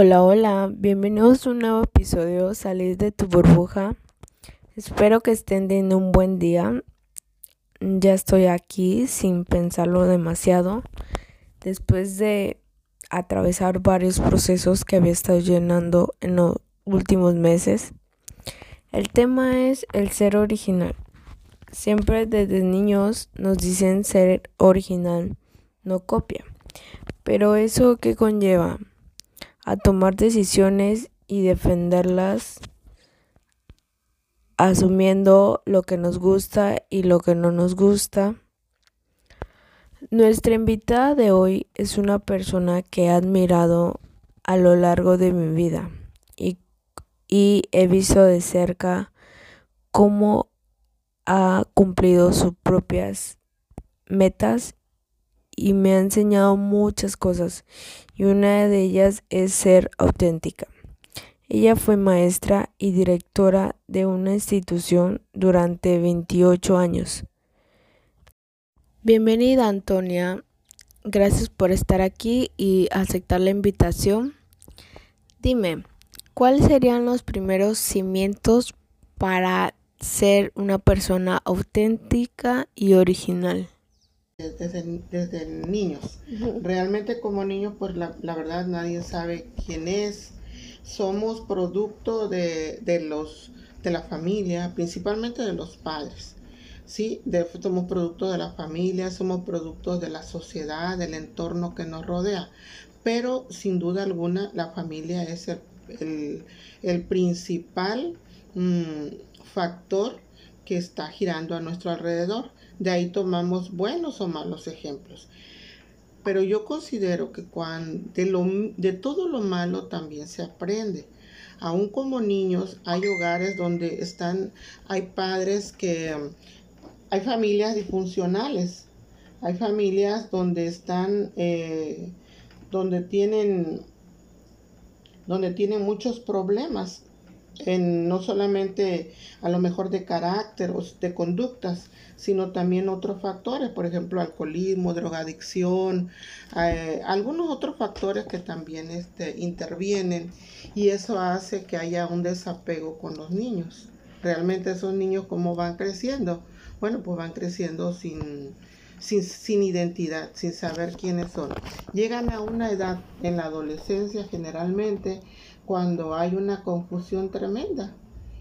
Hola, hola, bienvenidos a un nuevo episodio Salir de tu burbuja. Espero que estén teniendo un buen día. Ya estoy aquí sin pensarlo demasiado. Después de atravesar varios procesos que había estado llenando en los últimos meses. El tema es el ser original. Siempre desde niños nos dicen ser original, no copia. Pero eso qué conlleva? A tomar decisiones y defenderlas asumiendo lo que nos gusta y lo que no nos gusta. Nuestra invitada de hoy es una persona que he admirado a lo largo de mi vida y, y he visto de cerca cómo ha cumplido sus propias metas y me ha enseñado muchas cosas y una de ellas es ser auténtica. Ella fue maestra y directora de una institución durante 28 años. Bienvenida Antonia, gracias por estar aquí y aceptar la invitación. Dime, ¿cuáles serían los primeros cimientos para ser una persona auténtica y original? Desde, desde niños. Realmente como niños, pues la, verdad nadie sabe quién es. Somos producto de, de, los, de la familia, principalmente de los padres. Sí, somos producto de la familia, somos producto de la sociedad, del entorno que nos rodea. Pero sin duda alguna la familia es el, el, principal mm, factor que está girando a nuestro alrededor. De ahí tomamos buenos o malos ejemplos. Pero yo considero que cuando de, lo, de todo lo malo también se aprende. Aún como niños hay hogares donde están, hay padres que, hay familias disfuncionales, hay familias donde están, eh, donde tienen, donde tienen muchos problemas en no solamente a lo mejor de carácter o de conductas, sino también otros factores, por ejemplo, alcoholismo, drogadicción, eh, algunos otros factores que también este, intervienen y eso hace que haya un desapego con los niños. Realmente esos niños cómo van creciendo, bueno, pues van creciendo sin, sin, sin, identidad, sin saber quiénes son. Llegan a una edad en la adolescencia generalmente cuando hay una confusión tremenda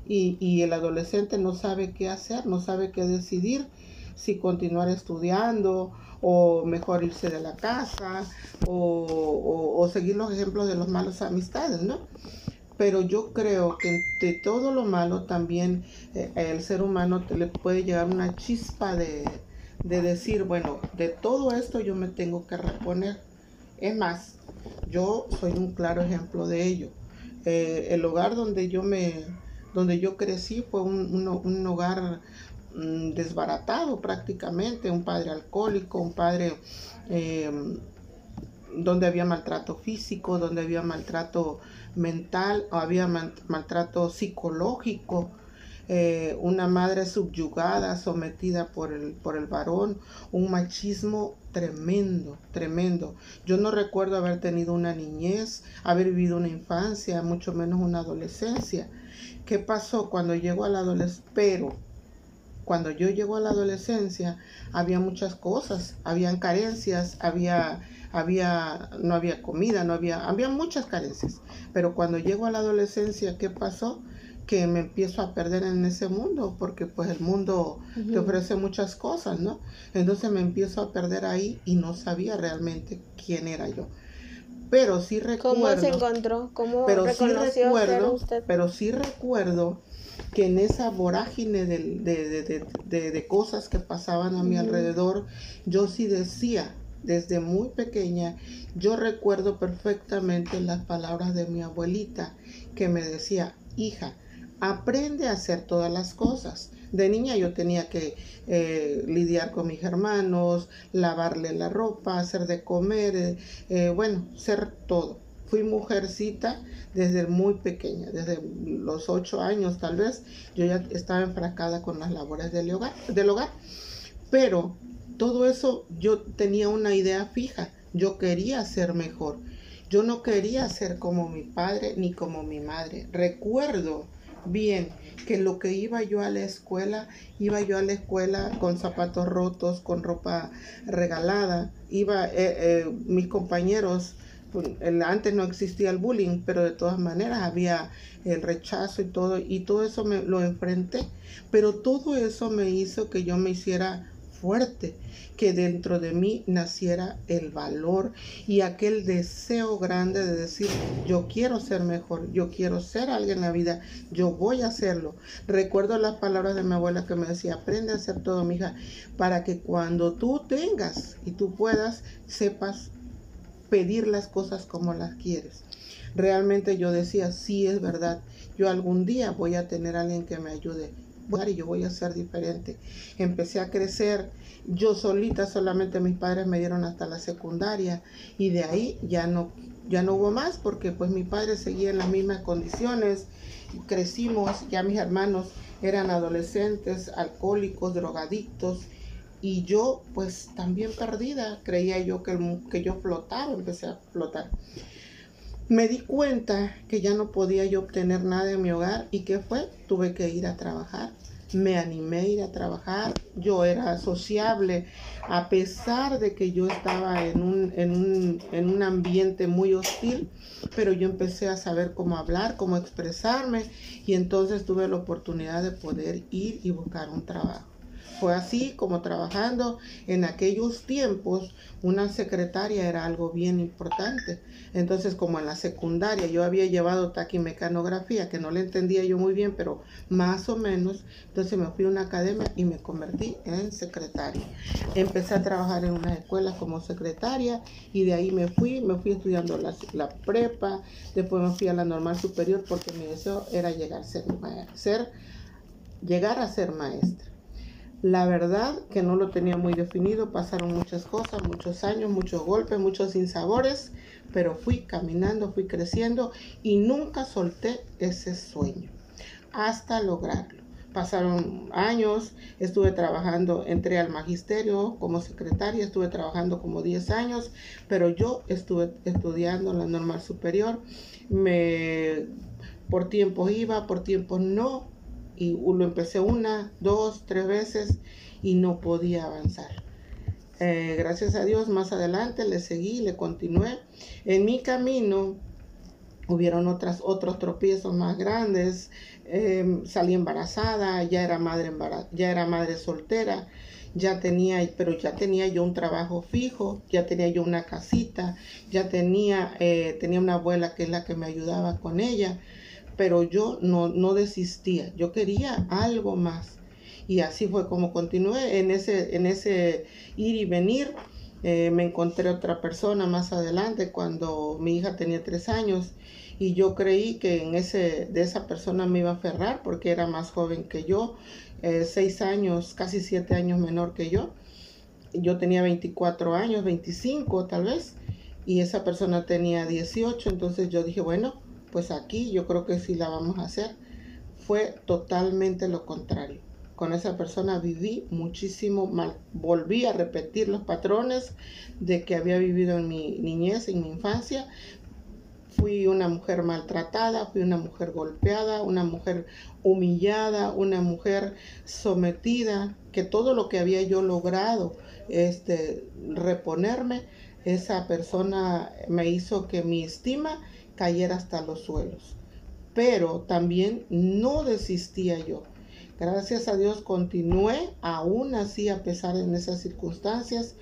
y, el adolescente no sabe qué hacer, no sabe qué decidir, si continuar estudiando o mejor irse de la casa o, seguir los ejemplos de los malos amistades, ¿no? Pero yo creo que de todo lo malo también eh, el ser humano le puede llegar una chispa de, de decir, bueno, de todo esto yo me tengo que reponer. Es más, yo soy un claro ejemplo de ello. El hogar donde yo me, donde yo crecí fue un, hogar mm, desbaratado prácticamente, un padre alcohólico, un padre eh, donde había maltrato físico, donde había maltrato mental, había maltrato psicológico. Eh, una madre subyugada, sometida por el, por el varón, un machismo tremendo, tremendo. Yo no recuerdo haber tenido una niñez, haber vivido una infancia, mucho menos una adolescencia. ¿Qué pasó cuando llegó a la adolescencia? Pero cuando yo llego a la adolescencia había muchas cosas, habían carencias, había, había, no había comida, no había, había muchas carencias. Pero cuando llego a la adolescencia, ¿qué pasó? Que me empiezo a perder en ese mundo, porque pues el mundo te ofrece muchas cosas, ¿no? Entonces me empiezo a perder ahí y no sabía realmente quién era yo. Pero sí recuerdo. ¿Cómo se encontró? ¿Cómo pero reconoció sí recuerdo, usted? Pero sí recuerdo que en esa vorágine de, de, de, de cosas que pasaban a mi alrededor, yo sí decía, desde muy pequeña, yo recuerdo perfectamente las palabras de mi abuelita que me decía, hija, aprende a hacer todas las cosas. De niña yo tenía que eh, lidiar con mis hermanos, lavarle la ropa, hacer de comer, eh, eh, bueno, ser todo. Fui mujercita desde muy pequeña, desde los ocho años tal vez, yo ya estaba enfrascada con las labores del hogar, del hogar. Pero todo eso yo tenía una idea fija, yo quería ser mejor. Yo no quería ser como mi padre ni como mi madre. Recuerdo bien que lo que iba yo a la escuela, iba yo a la escuela con zapatos rotos, con ropa regalada, iba, eh, eh, mis compañeros, pues, antes no existía el bullying, pero de todas maneras había el rechazo y todo, y todo eso me lo enfrenté, pero todo eso me hizo que yo me hiciera fuerte, que dentro de mí naciera el valor y aquel deseo grande de decir, yo quiero ser mejor, yo quiero ser alguien en la vida, yo voy a hacerlo. Recuerdo las palabras de mi abuela que me decía, aprende a hacer todo, mi hija, para que cuando tú tengas y tú puedas, sepas pedir las cosas como las quieres. Realmente yo decía, sí es verdad, yo algún día voy a tener alguien que me ayude y yo voy a ser diferente. Empecé a crecer yo solita, solamente mis padres me dieron hasta la secundaria y de ahí ya no, ya no hubo más porque pues mi padre seguía en las mismas condiciones. Crecimos, ya mis hermanos eran adolescentes, alcohólicos, drogadictos y yo pues también perdida, creía yo que, que yo flotaba, empecé a flotar. Me di cuenta que ya no podía yo obtener nada en mi hogar y que fue, tuve que ir a trabajar. Me animé a ir a trabajar, yo era sociable, a pesar de que yo estaba en un, en un, en un ambiente muy hostil, pero yo empecé a saber cómo hablar, cómo expresarme y entonces tuve la oportunidad de poder ir y buscar un trabajo. Fue así como trabajando en aquellos tiempos, una secretaria era algo bien importante. Entonces, como en la secundaria yo había llevado taquimecanografía, que no le entendía yo muy bien, pero más o menos, entonces me fui a una academia y me convertí en secretaria. Empecé a trabajar en una escuela como secretaria y de ahí me fui, me fui estudiando la, la prepa, después me fui a la normal superior porque mi deseo era llegar a ser, ser llegar a ser maestra. La verdad que no lo tenía muy definido, pasaron muchas cosas, muchos años, muchos golpes, muchos sinsabores, pero fui caminando, fui creciendo y nunca solté ese sueño hasta lograrlo. Pasaron años, estuve trabajando, entré al magisterio como secretaria, estuve trabajando como 10 años, pero yo estuve estudiando la normal superior, me por tiempo iba, por tiempo no, y lo empecé una, dos, tres veces y no podía avanzar. Eh, gracias a Dios, más adelante le seguí, le continué. En mi camino hubieron otras, otros tropiezos más grandes. Em, salí embarazada, ya era madre ya era madre soltera, ya tenía, pero ya tenía yo un trabajo fijo, ya tenía yo una casita, ya tenía, eh, tenía una abuela que es la que me ayudaba con ella pero yo no, no desistía, yo quería algo más. Y así fue como continué en ese, en ese ir y venir. Eh, me encontré otra persona más adelante cuando mi hija tenía tres años y yo creí que en ese, de esa persona me iba a aferrar porque era más joven que yo, eh, seis años, casi siete años menor que yo. Yo tenía 24 años, 25 tal vez, y esa persona tenía 18, entonces yo dije, bueno, pues aquí yo creo que sí la vamos a hacer. Fue totalmente lo contrario. Con esa persona viví muchísimo mal. Volví a repetir los patrones de que había vivido en mi niñez, en mi infancia. Fui una mujer maltratada, fui una mujer golpeada, una mujer humillada, una mujer sometida, que todo lo que había yo logrado este, reponerme, esa persona me hizo que mi estima cayera hasta los suelos. Pero también no desistía yo. Gracias a Dios continué aún así a pesar de esas circunstancias,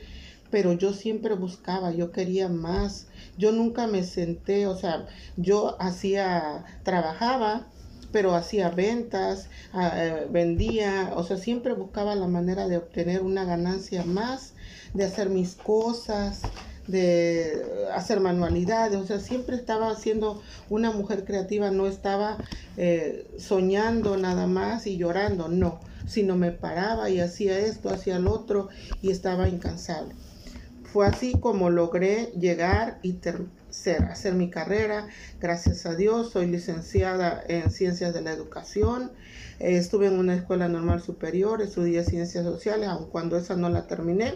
pero yo siempre buscaba, yo quería más. Yo nunca me senté, o sea, yo hacía, trabajaba, pero hacía ventas, ah, eh, vendía, o sea, siempre buscaba la manera de obtener una ganancia más, de hacer mis cosas, de hacer manualidades, o sea, siempre estaba siendo una mujer creativa, no estaba eh, soñando nada más y llorando, no, sino me paraba y hacía esto, hacía lo otro y estaba incansable. Fue así como logré llegar y ser, hacer mi carrera. Gracias a Dios, soy licenciada en Ciencias de la Educación. estuve en una escuela normal superior, estudié Ciencias Sociales, aun cuando esa no la terminé.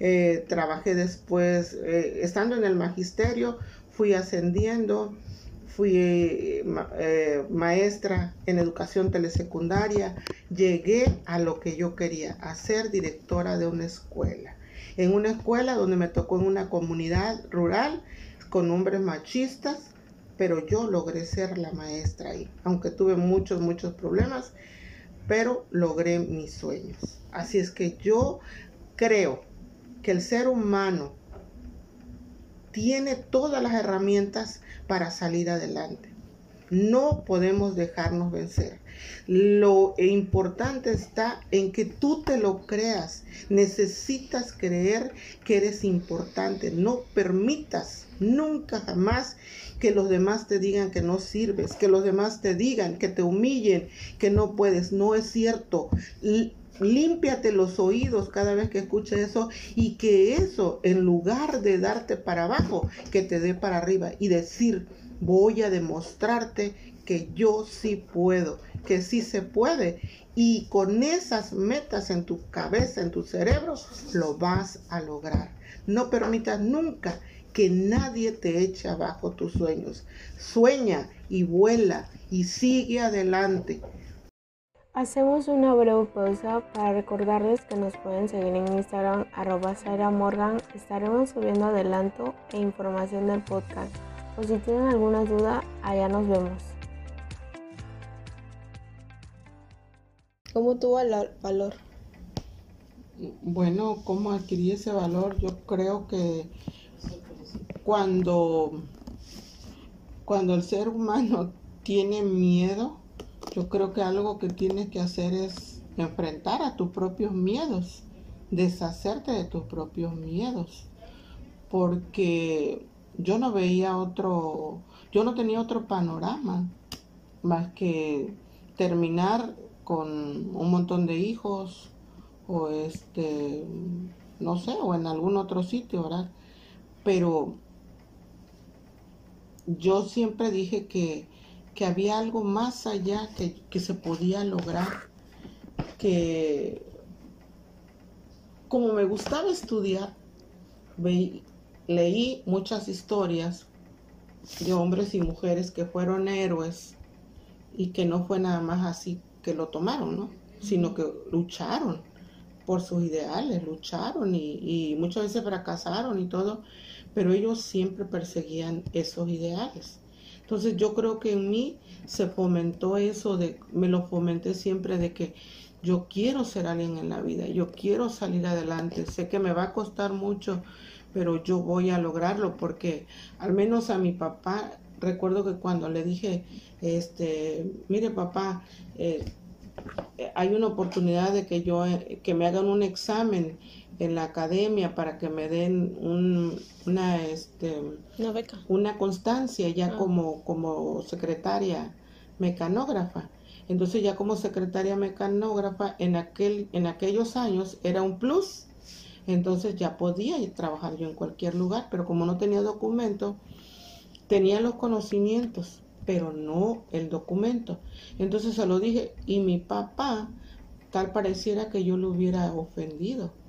Eh, trabajé después, eh, estando en el magisterio, fui ascendiendo, fui eh, maestra en educación telesecundaria, llegué a lo que yo quería, a ser directora de una escuela. En una escuela donde me tocó en una comunidad rural con hombres machistas, pero yo logré ser la maestra ahí, aunque tuve muchos, muchos problemas, pero logré mis sueños. Así es que yo creo que el ser humano tiene todas las herramientas para salir adelante. No podemos dejarnos vencer. Lo importante está en que tú te lo creas. Necesitas creer que eres importante. No permitas nunca jamás que los demás te digan que no sirves, que los demás te digan, que te humillen, que no puedes. No es cierto límpiate los oídos cada vez que escuches eso y que eso, en lugar de darte para abajo, que te dé para arriba y decir, voy a demostrarte que yo sí puedo, que sí se puede. Y con esas metas en tu cabeza, en tu cerebro, lo vas a lograr. No permitas nunca que nadie te eche abajo tus sueños. Sueña y vuela y sigue adelante. Hacemos una breve pausa para recordarles que nos pueden seguir en Instagram arroba Morgan. Estaremos subiendo adelanto e información del podcast. O si tienen alguna duda, allá nos vemos. ¿Cómo tuvo el valor? Bueno, ¿cómo adquirí ese valor? Yo creo que cuando, cuando el ser humano tiene miedo, yo creo que algo que tienes que hacer es enfrentar a tus propios miedos, deshacerte de tus propios miedos, porque yo no veía otro, yo no tenía otro panorama más que terminar con un montón de hijos o este, no sé, o en algún otro sitio, ¿verdad? Pero yo siempre dije que que había algo más allá que, se podía lograr, que como me gustaba estudiar, leí muchas historias de hombres y mujeres que fueron héroes y que no fue nada más así que lo tomaron, ¿no? Sino que lucharon por sus ideales, lucharon y, y muchas veces fracasaron y todo, pero ellos siempre perseguían esos ideales. Entonces yo creo que en mí se fomentó eso, de, me lo fomenté siempre de que yo quiero ser alguien en la vida, yo quiero salir adelante, sé que me va a costar mucho, pero yo voy a lograrlo porque al menos a mi papá, recuerdo que cuando le dije, este, mire papá, eh, hay una oportunidad de que yo, eh, que me hagan un examen en la academia para que me den una, este, una beca. Una constancia ya ah. como, como secretaria mecanógrafa. Entonces ya como secretaria mecanógrafa en, aquel, en aquellos años era un plus. Entonces ya podía trabajar yo en cualquier lugar, pero como no tenía documento, tenía los conocimientos, pero no el documento. Entonces se lo dije y mi papá tal pareciera que yo lo hubiera ofendido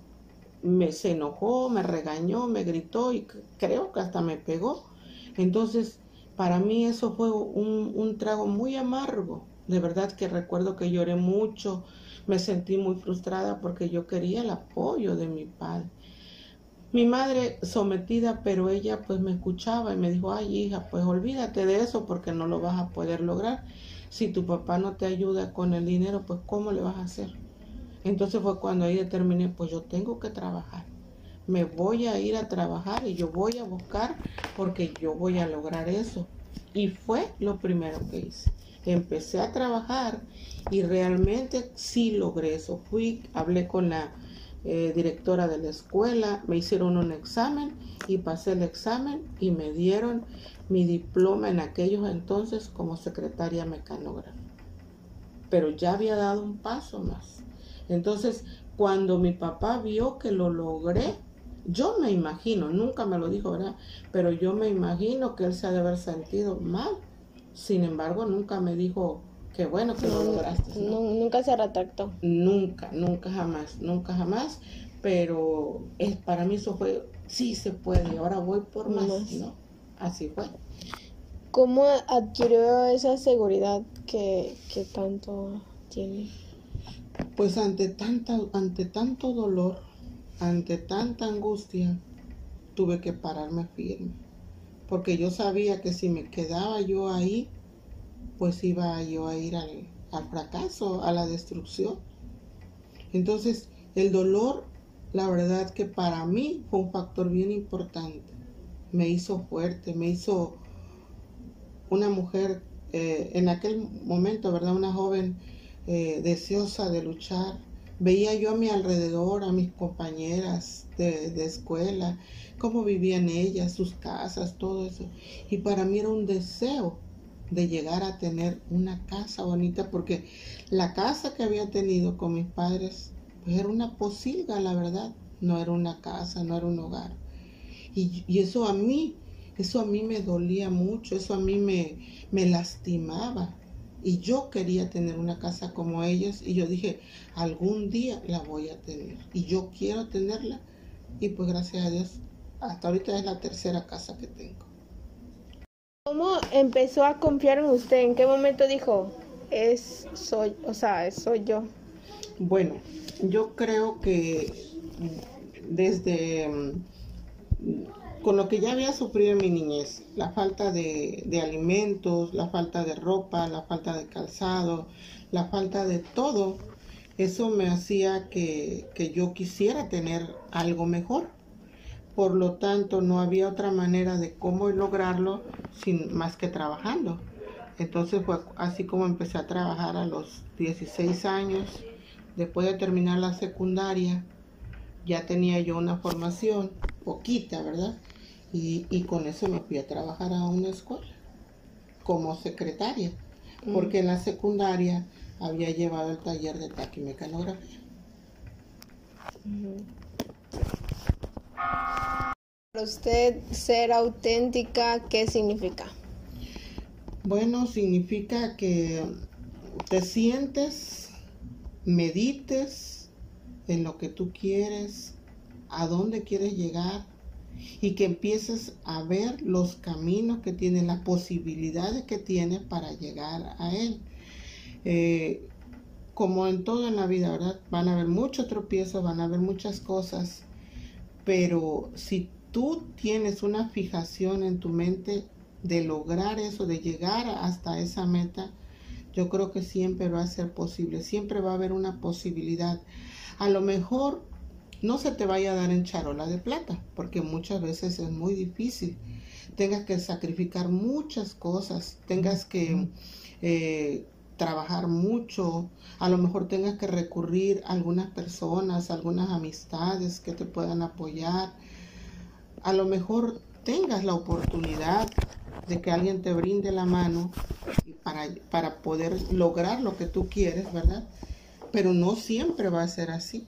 me se enojó, me regañó, me gritó y creo que hasta me pegó. Entonces, para mí eso fue un, un trago muy amargo. De verdad que recuerdo que lloré mucho, me sentí muy frustrada porque yo quería el apoyo de mi padre. Mi madre sometida, pero ella pues me escuchaba y me dijo, ay hija, pues olvídate de eso porque no lo vas a poder lograr. Si tu papá no te ayuda con el dinero, pues ¿cómo le vas a hacer? Entonces fue cuando ahí determiné, pues yo tengo que trabajar. Me voy a ir a trabajar y yo voy a buscar porque yo voy a lograr eso. Y fue lo primero que hice. Empecé a trabajar y realmente sí logré eso. Fui, hablé con la eh, directora de la escuela, me hicieron un examen y pasé el examen y me dieron mi diploma en aquellos entonces como secretaria mecanógrafa. Pero ya había dado un paso más. Entonces, cuando mi papá vio que lo logré, yo me imagino, nunca me lo dijo, ¿verdad? Pero yo me imagino que él se ha de haber sentido mal. Sin embargo, nunca me dijo que bueno que lo lograste. nunca se retractó. Nunca, nunca jamás, nunca jamás. Pero es, para mí eso fue, sí se puede, ahora voy por más, ¿no? así fue. ¿Cómo adquirió esa seguridad que, que tanto tiene? Pues ante, tanta, ante tanto dolor, ante tanta angustia, tuve que pararme firme. Porque yo sabía que si me quedaba yo ahí, pues iba yo a ir al, al fracaso, a la destrucción. Entonces, el dolor, la verdad que para mí fue un factor bien importante. Me hizo fuerte, me hizo una mujer eh, en aquel momento, ¿verdad? Una joven eh, deseosa de luchar. Veía yo a mi alrededor, a mis compañeras de, de escuela, cómo vivían ellas, sus casas, todo eso. Y para mí era un deseo de llegar a tener una casa bonita, porque la casa que había tenido con mis padres, pues era una posilga, la verdad, no era una casa, no era un hogar. Y, y eso a mí, eso a mí me dolía mucho, eso a mí me, me lastimaba. Y yo quería tener una casa como ellos y yo dije, algún día la voy a tener. Y yo quiero tenerla. Y pues gracias a Dios, hasta ahorita es la tercera casa que tengo. ¿Cómo empezó a confiar en usted? ¿En qué momento dijo, es, soy, o sea, soy yo? Bueno, yo creo que desde con lo que ya había sufrido en mi niñez, la falta de, de, alimentos, la falta de ropa, la falta de calzado, la falta de todo, eso me hacía que, que yo quisiera tener algo mejor. Por lo tanto, no había otra manera de cómo lograrlo sin más que trabajando. Entonces fue así como empecé a trabajar a los 16 años. Después de terminar la secundaria, ya tenía yo una formación, poquita, ¿verdad? Y, y con eso me fui a trabajar a una escuela como secretaria, porque en la secundaria había llevado el taller de taquimecanografía. Para usted ser auténtica, ¿qué significa? Bueno, significa que te sientes, medites en lo que tú quieres, a dónde quieres llegar y que empieces a ver los caminos que tiene, las posibilidades que tiene para llegar a él. Eh, como en todo en la vida, ¿verdad? Van a haber muchos tropiezos, van a haber muchas cosas, pero si tú tienes una fijación en tu mente de lograr eso, de llegar hasta esa meta, yo creo que siempre va a ser posible, siempre va a haber una posibilidad. A lo mejor no se te vaya a dar en charola de plata, porque muchas veces es muy difícil. Tengas que sacrificar muchas cosas, tengas que eh, trabajar mucho, a lo mejor tengas que recurrir a algunas personas, algunas amistades que te puedan apoyar, a lo mejor tengas la oportunidad de que alguien te brinde la mano para, para poder lograr lo que tú quieres, ¿verdad? Pero no siempre va a ser así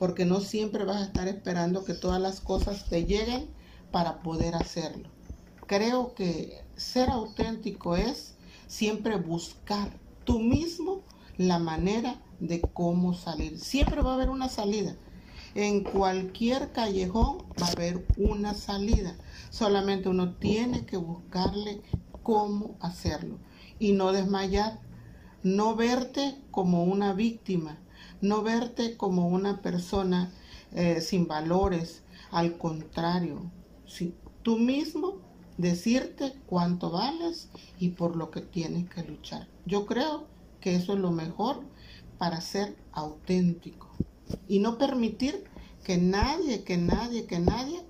porque no siempre vas a estar esperando que todas las cosas te lleguen para poder hacerlo. Creo que ser auténtico es siempre buscar tú mismo la manera de cómo salir. Siempre va a haber una salida. En cualquier callejón va a haber una salida. Solamente uno tiene que buscarle cómo hacerlo y no desmayar, no verte como una víctima, no verte como una persona eh, sin valores, al contrario, si tú mismo decirte cuánto vales y por lo que tienes que luchar. Yo creo que eso es lo mejor para ser auténtico y no permitir que nadie, que nadie, que nadie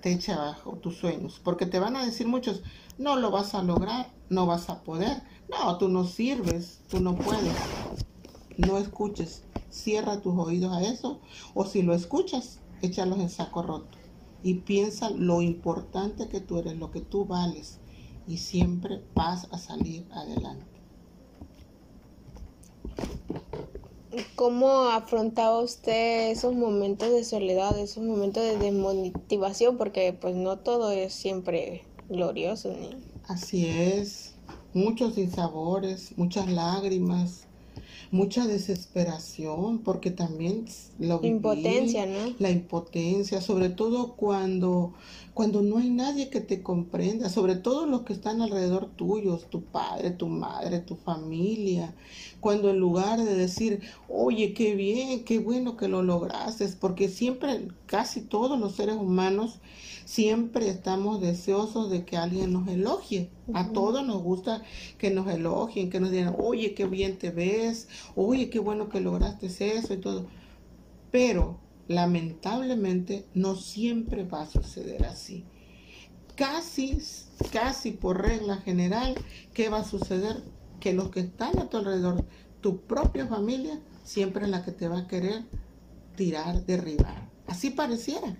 te eche abajo tus sueños, porque te van a decir muchos, no lo vas a lograr, no vas a poder, no, tú no sirves, tú no puedes. No escuches cierra tus oídos a eso o si lo escuchas, échalos en saco roto y piensa lo importante que tú eres, lo que tú vales y siempre vas a salir adelante. ¿Cómo afrontaba usted esos momentos de soledad, esos momentos de desmotivación? Porque pues no todo es siempre glorioso. Así es, muchos sinsabores, muchas lágrimas, mucha desesperación, porque también lo impotencia, ¿no? La impotencia, sobre todo cuando cuando no hay nadie que te comprenda, sobre todo los que están alrededor tuyos, tu padre, tu madre, tu familia, cuando en lugar de decir, oye, qué bien, qué bueno que lo lograste, porque siempre, casi todos los seres humanos, siempre estamos deseosos de que alguien nos elogie. A todos nos gusta que nos elogien, que nos digan, oye, qué bien te ves, oye, qué bueno que lograste eso y todo. Pero lamentablemente no siempre va a suceder así. Casi, casi por regla general, ¿qué va a suceder? Que los que están a tu alrededor, tu propia familia, siempre es la que te va a querer tirar, derribar. Así pareciera.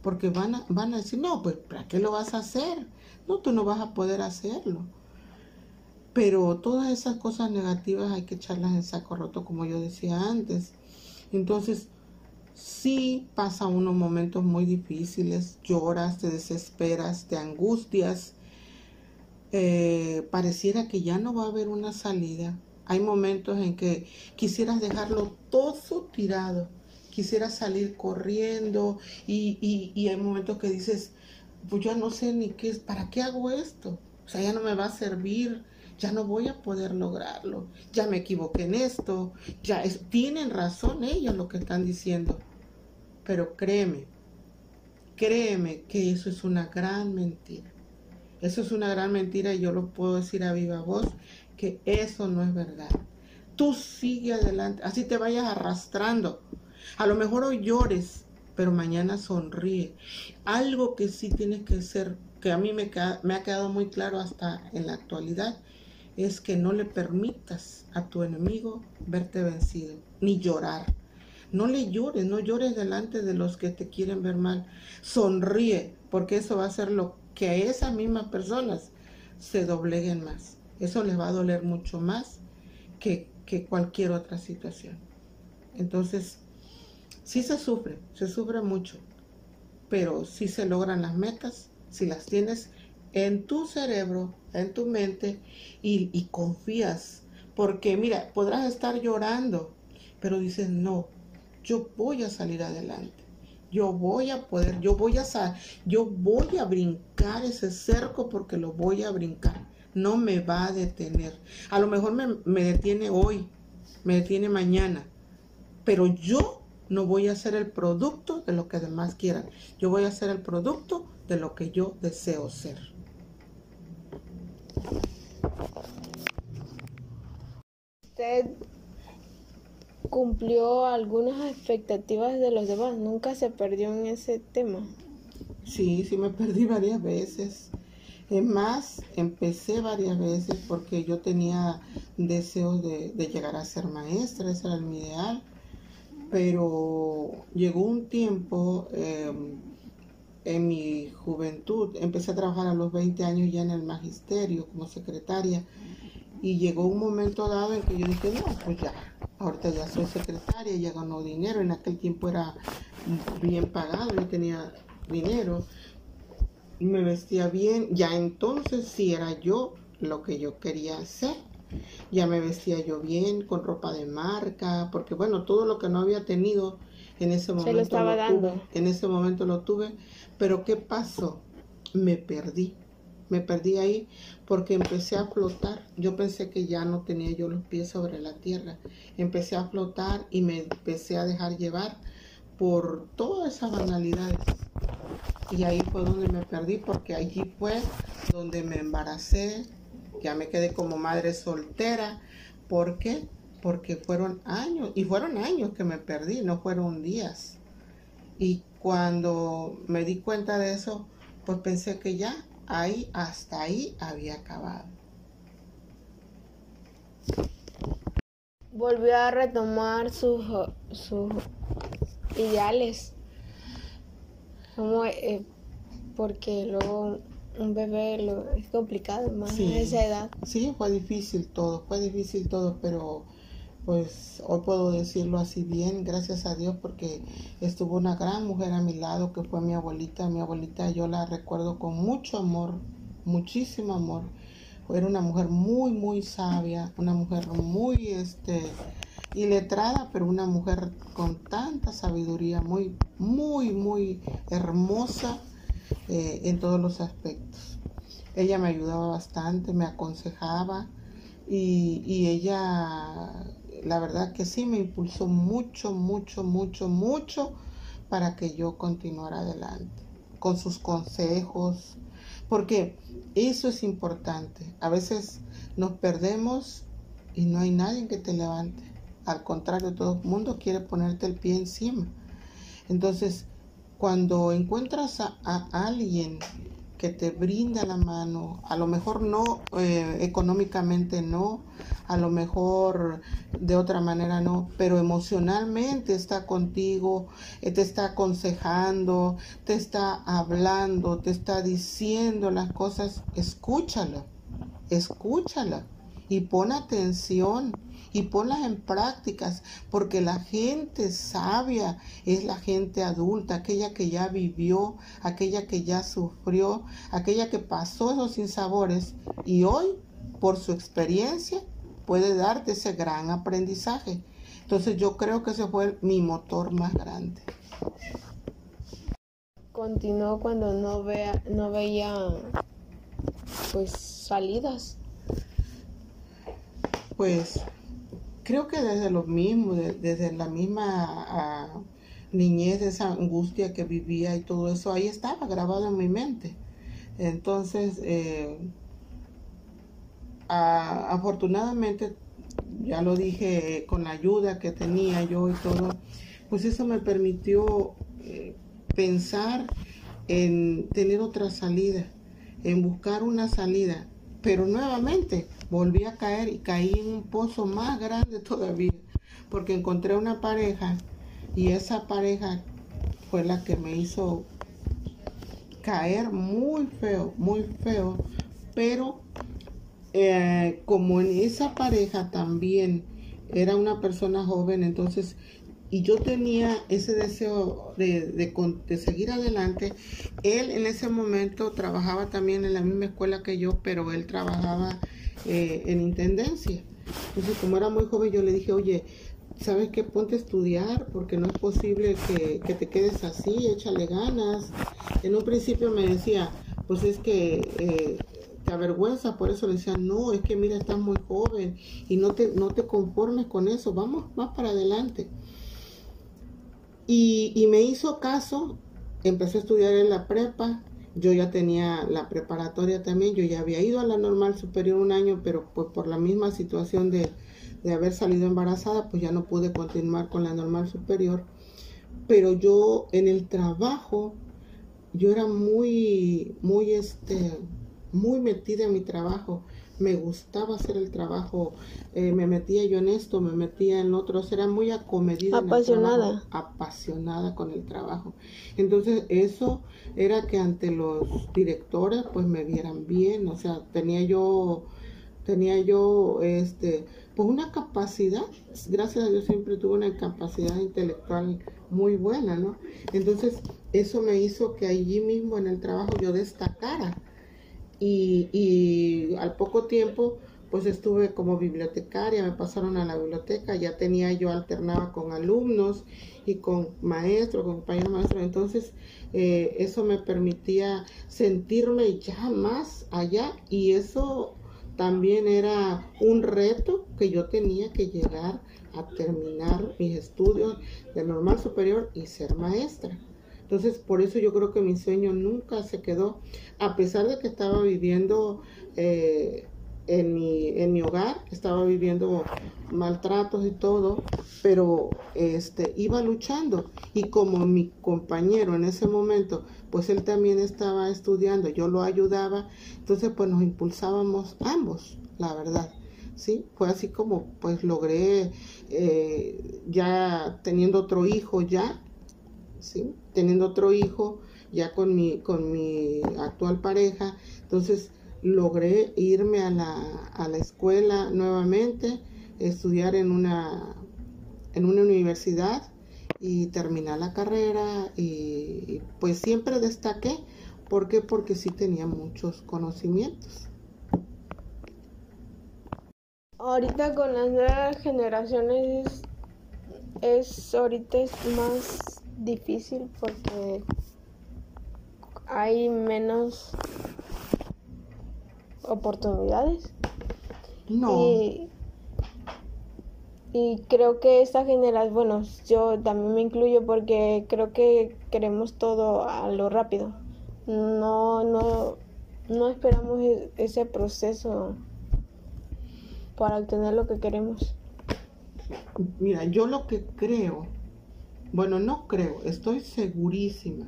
Porque van a, van a decir, no, pues ¿para qué lo vas a hacer? No, tú no vas a poder hacerlo. Pero todas esas cosas negativas hay que echarlas en saco roto, como yo decía antes. Entonces, Sí pasa unos momentos muy difíciles, lloras, te desesperas, te angustias, eh, pareciera que ya no va a haber una salida. Hay momentos en que quisieras dejarlo todo tirado, quisieras salir corriendo y, y hay momentos que dices, pues ya no sé ni qué es, ¿para qué hago esto? O sea, ya no me va a servir, ya no voy a poder lograrlo, ya me equivoqué en esto, ya tienen razón ellos lo que están diciendo. Pero créeme, créeme que eso es una gran mentira. Eso es una gran mentira y yo lo puedo decir a viva voz que eso no es verdad. Tú sigue adelante, así te vayas arrastrando. A lo mejor hoy llores, pero mañana sonríe. Algo que sí tienes que ser, que a mí me, me ha quedado muy claro hasta en la actualidad, es que no le permitas a tu enemigo verte vencido, ni llorar. No le llores, no llores delante de los que te quieren ver mal. Sonríe, porque eso va a hacer lo que a esas mismas personas se dobleguen más. Eso les va a doler mucho más que, que cualquier otra situación. Entonces, sí se sufre, se sufre mucho, pero si se logran las metas, si las tienes en tu cerebro, en tu mente y, confías. Porque mira, podrás estar llorando, pero dices, no, yo voy a salir adelante. Yo voy a poder, yo voy a yo voy a brincar ese cerco porque lo voy a brincar. No me va a detener. A lo mejor me, me detiene hoy, me detiene mañana, pero yo no voy a ser el producto de lo que demás quieran. Yo voy a ser el producto de lo que yo deseo ser. ¿Usted cumplió algunas expectativas de los demás? ¿Nunca se perdió en ese tema? Sí, sí me perdí varias veces. Es más, empecé varias veces porque yo tenía deseos de, llegar a ser maestra, ese era mi ideal. Pero llegó un tiempo em, en mi juventud, empecé a trabajar a los 20 años ya en el magisterio como secretaria y llegó un momento dado en que yo dije, no, pues ya, ahorita ya soy secretaria, ya ganó dinero, en aquel tiempo era bien pagado, yo tenía dinero y me vestía bien, ya entonces sí era yo lo que yo quería hacer. Ya me vestía yo bien, con ropa de marca, porque bueno, todo lo que no había tenido en ese momento lo estaba dando. en ese momento lo tuve, pero ¿qué pasó? Me perdí. Me perdí ahí porque empecé a flotar. Yo pensé que ya no tenía yo los pies sobre la tierra. Empecé a flotar y me empecé a dejar llevar por todas esas banalidades. Y ahí fue donde me perdí porque allí fue donde me embaracé. Ya me quedé como madre soltera. ¿Por qué? Porque fueron años, y fueron años que me perdí, no fueron días. Y cuando me di cuenta de eso, pues pensé que ya, ahí, hasta ahí había acabado. Volvió a retomar sus, sus ideales. Como, eh, porque luego un bebé lo, es complicado más en esa edad. Sí, fue difícil todo, fue difícil todo, pero pues hoy puedo decirlo así bien, gracias a Dios, porque estuvo una gran mujer a mi lado que fue mi abuelita. Mi abuelita yo la recuerdo con mucho amor, muchísimo amor, Era una mujer muy, muy sabia, una mujer muy, este, iletrada, pero una mujer con tanta sabiduría, muy, muy, muy hermosa eh, en todos los aspectos. Ella me ayudaba bastante, me aconsejaba y, y ella, la verdad que sí, me impulsó mucho, mucho, mucho, mucho para que yo continuara adelante con sus consejos, porque eso es importante. A veces nos perdemos y no hay nadie que te levante. Al contrario, todo el mundo quiere ponerte el pie encima. Entonces, cuando encuentras a, alguien que te brinda la mano, a lo mejor no eh, económicamente no, a lo mejor de otra manera no, pero emocionalmente está contigo, eh, te está aconsejando, te está hablando, te está diciendo las cosas, escúchalo, escúchala y pon atención y ponlas en prácticas, porque la gente sabia es la gente adulta, aquella que ya vivió, aquella que ya sufrió, aquella que pasó esos sinsabores y hoy, por su experiencia, puede darte ese gran aprendizaje. Entonces yo creo que ese fue mi motor más grande. Continuó cuando no, vea, no veía pues salidas. Pues creo que desde lo mismo, desde la misma ah, niñez, esa angustia que vivía y todo eso, ahí estaba grabado en mi mente. Entonces, eh, afortunadamente, ya lo dije, con la ayuda que tenía yo y todo, pues eso me permitió eh, pensar en tener otra salida, en buscar una salida. Pero nuevamente volví a caer y caí en un pozo más grande todavía, porque encontré una pareja y esa pareja fue la que me hizo caer muy feo, muy feo, pero eh, como en esa pareja también era una persona joven, entonces y yo tenía ese deseo de, de, seguir adelante. Él en ese momento trabajaba también en la misma escuela que yo, pero él trabajaba eh, en intendencia. Entonces, como era muy joven, yo le dije, oye, ¿sabes qué? Ponte a estudiar porque no es posible que, te quedes así, échale ganas. En un principio me decía, pues es que... Eh, te avergüenza, por eso le decía, no, es que mira, estás muy joven y no te, no te conformes con eso, vamos más para adelante. Y, me hizo caso, empecé a estudiar en la prepa, yo ya tenía la preparatoria también, yo ya había ido a la normal superior un año, pero pues por la misma situación de, de haber salido embarazada, pues ya no pude continuar con la normal superior. Pero yo en el trabajo, yo era muy, muy, este, muy metida en mi trabajo me gustaba hacer el trabajo, eh, me metía yo en esto, me metía en otros, era muy acomedida. Apasionada. apasionada con el trabajo. Entonces eso era que ante los directores pues me vieran bien, o sea, tenía yo, tenía yo, este, pues una capacidad, gracias a Dios siempre tuve una capacidad intelectual muy buena, ¿no? Entonces eso me hizo que allí mismo en el trabajo yo destacara y, al poco tiempo pues estuve como bibliotecaria, me pasaron a la biblioteca, ya tenía yo alternaba con alumnos y con maestros, con compañeros maestros, entonces eh, eso me permitía sentirme ya más allá y eso también era un reto que yo tenía que llegar a terminar mis estudios de normal superior y ser maestra. Entonces, por eso yo creo que mi sueño nunca se quedó, a pesar de que estaba viviendo eh, en, mi, en mi hogar, estaba viviendo maltratos y todo, pero este, iba luchando. Y como mi compañero en ese momento, pues él también estaba estudiando, yo lo ayudaba, entonces pues nos impulsábamos ambos, la verdad. ¿sí? Fue así como pues logré eh, ya teniendo otro hijo ya, Teniendo otro hijo ya con mi, con mi actual pareja, entonces logré irme a la, a la escuela nuevamente, estudiar en una, en una universidad y terminar la carrera y, pues siempre destaqué. ¿Por qué? Porque sí tenía muchos conocimientos. ahorita con las nuevas generaciones es ahorita es más difícil porque hay menos oportunidades. No. Y, y creo que esta generación, bueno, yo también me incluyo porque creo que queremos todo a lo rápido. No, no, no esperamos e-, ese proceso para obtener lo que queremos. Mira, yo lo que creo, bueno, no creo, estoy segurísima.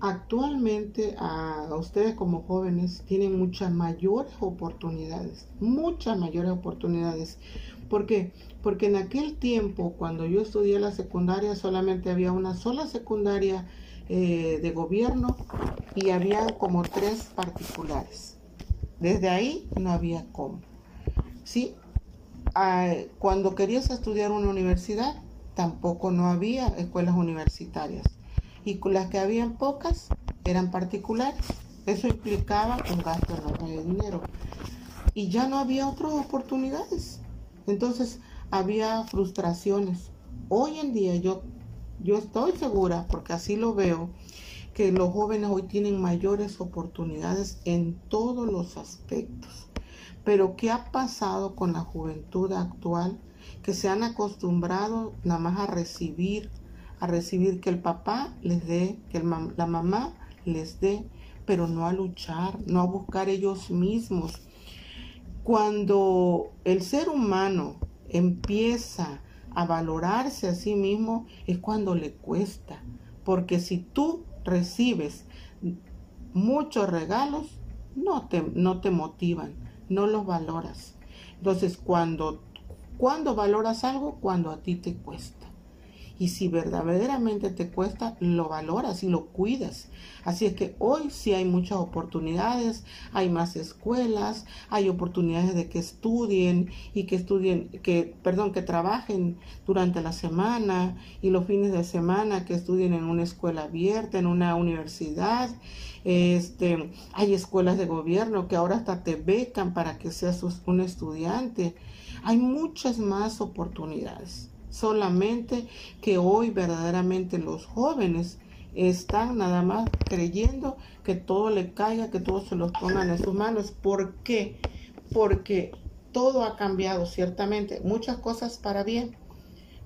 Actualmente a ustedes como jóvenes tienen muchas mayores oportunidades, muchas mayores oportunidades. ¿Por qué? Porque en aquel tiempo, cuando yo estudié la secundaria, solamente había una sola secundaria eh, de gobierno y había como tres particulares. Desde ahí no había cómo. ¿Sí? Ah, cuando querías estudiar una universidad, tampoco no había escuelas universitarias. Y las que habían pocas eran particulares. Eso implicaba un gasto enorme de dinero. Y ya no había otras oportunidades. Entonces había frustraciones. Hoy en día yo, yo estoy segura, porque así lo veo, que los jóvenes hoy tienen mayores oportunidades en todos los aspectos. Pero ¿qué ha pasado con la juventud actual? Que se han acostumbrado nada más a recibir, a recibir que el papá les dé, que la mamá les dé, pero no a luchar, no a buscar ellos mismos. Cuando el ser humano empieza a valorarse a sí mismo es cuando le cuesta. Porque si tú recibes muchos regalos, no te, no te motivan no los valoras. Entonces, cuando, cuando valoras algo, cuando a ti te cuesta. Y si verdaderamente te cuesta, lo valoras y lo cuidas. Así es que hoy sí hay muchas oportunidades, hay más escuelas, hay oportunidades de que estudien y que estudien, que, perdón, que trabajen durante la semana y los fines de semana, que estudien en una escuela abierta, en una universidad. Este, hay escuelas de gobierno que ahora hasta te becan para que seas un estudiante. Hay muchas más oportunidades solamente que hoy verdaderamente los jóvenes están nada más creyendo que todo le caiga, que todo se los pongan en sus manos. ¿Por qué? Porque todo ha cambiado, ciertamente, muchas cosas para bien,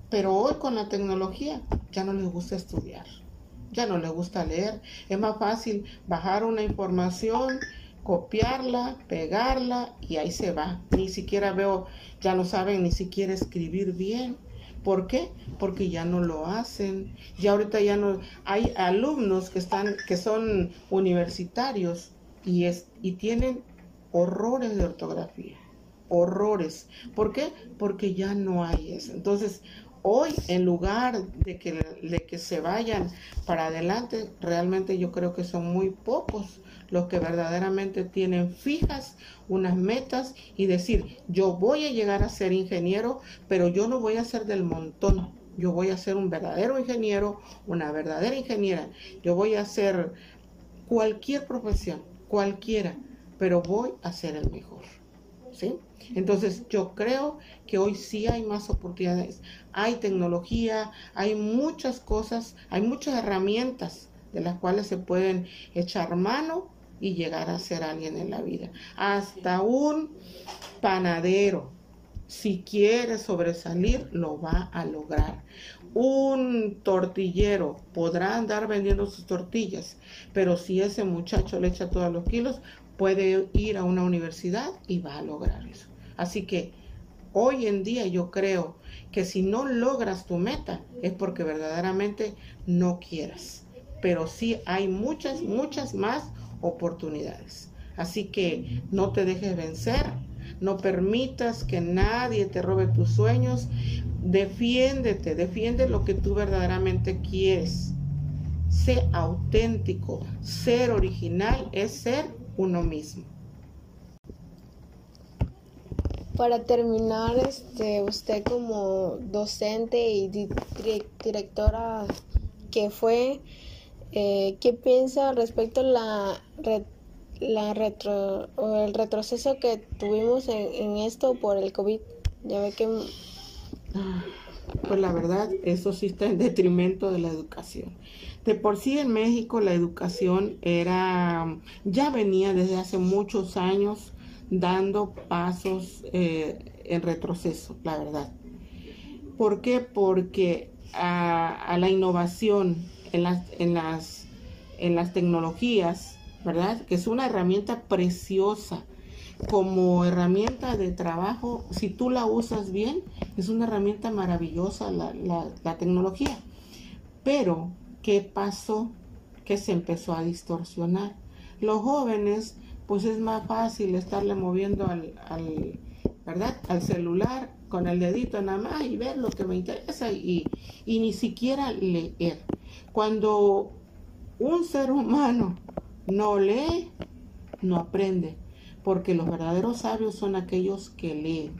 pero hoy con la tecnología ya no les gusta estudiar, ya no les gusta leer, es más fácil bajar una información, copiarla, pegarla y ahí se va. Ni siquiera veo, ya no saben ni siquiera escribir bien ¿Por qué? Porque ya no lo hacen. Ya ahorita ya no hay alumnos que están que son universitarios y es y tienen horrores de ortografía. Horrores. ¿Por qué? Porque ya no hay eso. Entonces, hoy en lugar de que, de que se vayan para adelante, realmente yo creo que son muy pocos los que verdaderamente tienen fijas unas metas y decir, yo voy a llegar a ser ingeniero, pero yo no voy a ser del montón. Yo voy a ser un verdadero ingeniero, una verdadera ingeniera. Yo voy a hacer cualquier profesión, cualquiera, pero voy a ser el mejor. Entonces yo creo que hoy sí hay más oportunidades. Hay tecnología, hay muchas cosas, hay muchas herramientas de las cuales se pueden echar mano y llegar a ser alguien en la vida. Hasta un panadero, si quiere sobresalir, lo va a lograr. Un tortillero podrá andar vendiendo sus tortillas, pero si ese muchacho le echa todos los kilos, puede ir a una universidad y va a lograr eso. Así que hoy en día yo creo que si no logras tu meta es porque verdaderamente no quieras. Pero sí hay muchas, muchas más oportunidades. Así que no te dejes vencer, no permitas que nadie te robe tus sueños, defiéndete, defiende lo que tú verdaderamente quieres. Sé auténtico, ser original es ser uno mismo. Para terminar, este, usted como docente y directora que fue, eh, ¿Qué piensa respecto a la la retro o el retroceso que tuvimos en, esto por el COVID. Ya ve que... Ah, pues la verdad, eso sí está en detrimento de la educación. De por sí en México la educación era, ya venía desde hace muchos años dando pasos eh, en retroceso, la verdad. ¿Por qué? Porque a, la innovación en las, en, las, en las tecnologías, ¿verdad? Que es una herramienta preciosa como herramienta de trabajo, si tú la usas bien, es una herramienta maravillosa la, la, tecnología. Pero, ¿qué pasó? Que se empezó a distorsionar. Los jóvenes, pues es más fácil estarle moviendo al, al ¿verdad? Al celular con el dedito nada más y ver lo que me interesa y, y ni siquiera leer. Cuando un ser humano no lee, no aprende, porque los verdaderos sabios son aquellos que leen.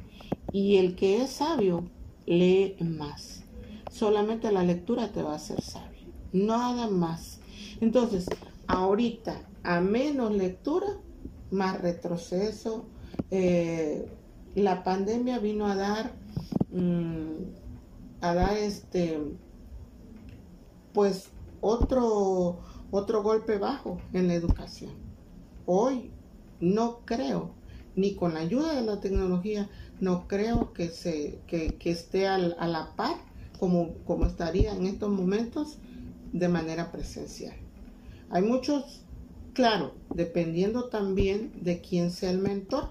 Y el que es sabio lee más. Solamente la lectura te va a hacer sabio, nada más. Entonces, ahorita, a menos lectura, más retroceso. Eh, la pandemia vino a dar, mm, a dar este, pues otro, otro golpe bajo en la educación. Hoy no creo, ni con la ayuda de la tecnología, no creo que, se, que, esté a la par como, como estaría en estos momentos de manera presencial. Hay muchos, claro, dependiendo también de quién sea el mentor,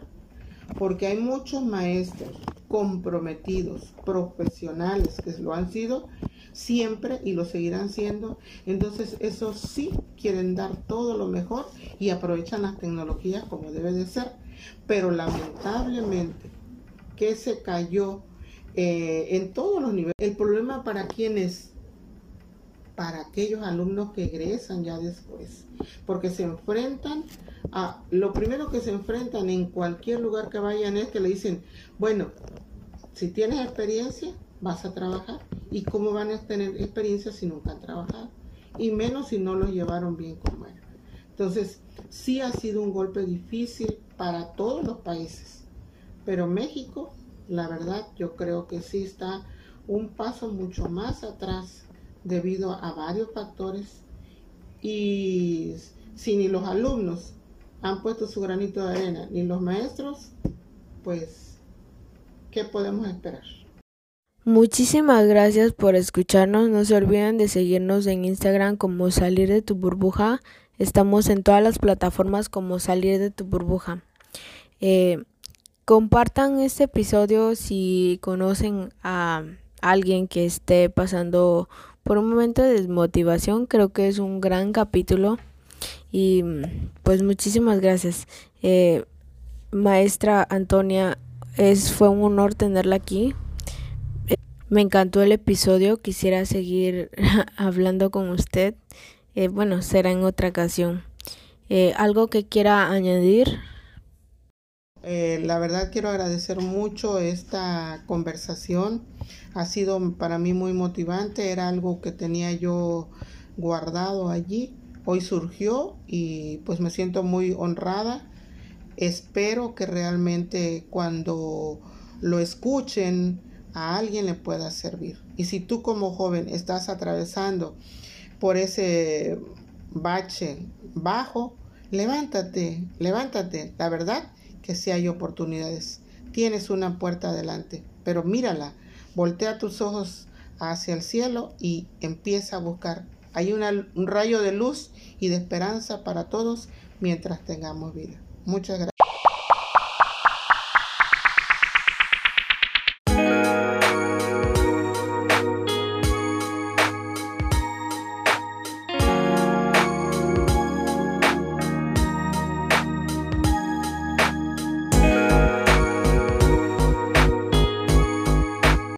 porque hay muchos maestros comprometidos, profesionales que lo han sido siempre y lo seguirán siendo. Entonces, esos sí quieren dar todo lo mejor y aprovechan las tecnologías como debe de ser. Pero lamentablemente, que se cayó eh, en todos los niveles. El problema para quienes para aquellos alumnos que egresan ya después, porque se enfrentan a, lo primero que se enfrentan en cualquier lugar que vayan es que le dicen, bueno, si tienes experiencia, vas a trabajar. ¿Y cómo van a tener experiencia si nunca han trabajado? Y menos si no los llevaron bien como era. Entonces, sí ha sido un golpe difícil para todos los países. Pero México, la verdad, yo creo que sí está un paso mucho más atrás debido a varios factores. Y si ni los alumnos han puesto su granito de arena, ni los maestros, pues, ¿qué podemos esperar? Muchísimas gracias por escucharnos. No se olviden de seguirnos en Instagram como Salir de tu burbuja. Estamos en todas las plataformas como Salir de tu burbuja. Eh, compartan este episodio si conocen a alguien que esté pasando por un momento de desmotivación. Creo que es un gran capítulo. Y pues muchísimas gracias. Eh, maestra Antonia, es, fue un honor tenerla aquí. Me encantó el episodio, quisiera seguir hablando con usted. Eh, bueno, será en otra ocasión. Eh, ¿Algo que quiera añadir? Eh, la verdad quiero agradecer mucho esta conversación. Ha sido para mí muy motivante. Era algo que tenía yo guardado allí. Hoy surgió y pues me siento muy honrada. Espero que realmente cuando lo escuchen a alguien le pueda servir. Y si tú como joven estás atravesando por ese bache bajo, levántate, levántate. La verdad que si hay oportunidades. Tienes una puerta adelante, pero mírala, voltea tus ojos hacia el cielo y empieza a buscar. Hay un rayo de luz y de esperanza para todos mientras tengamos vida. Muchas gracias.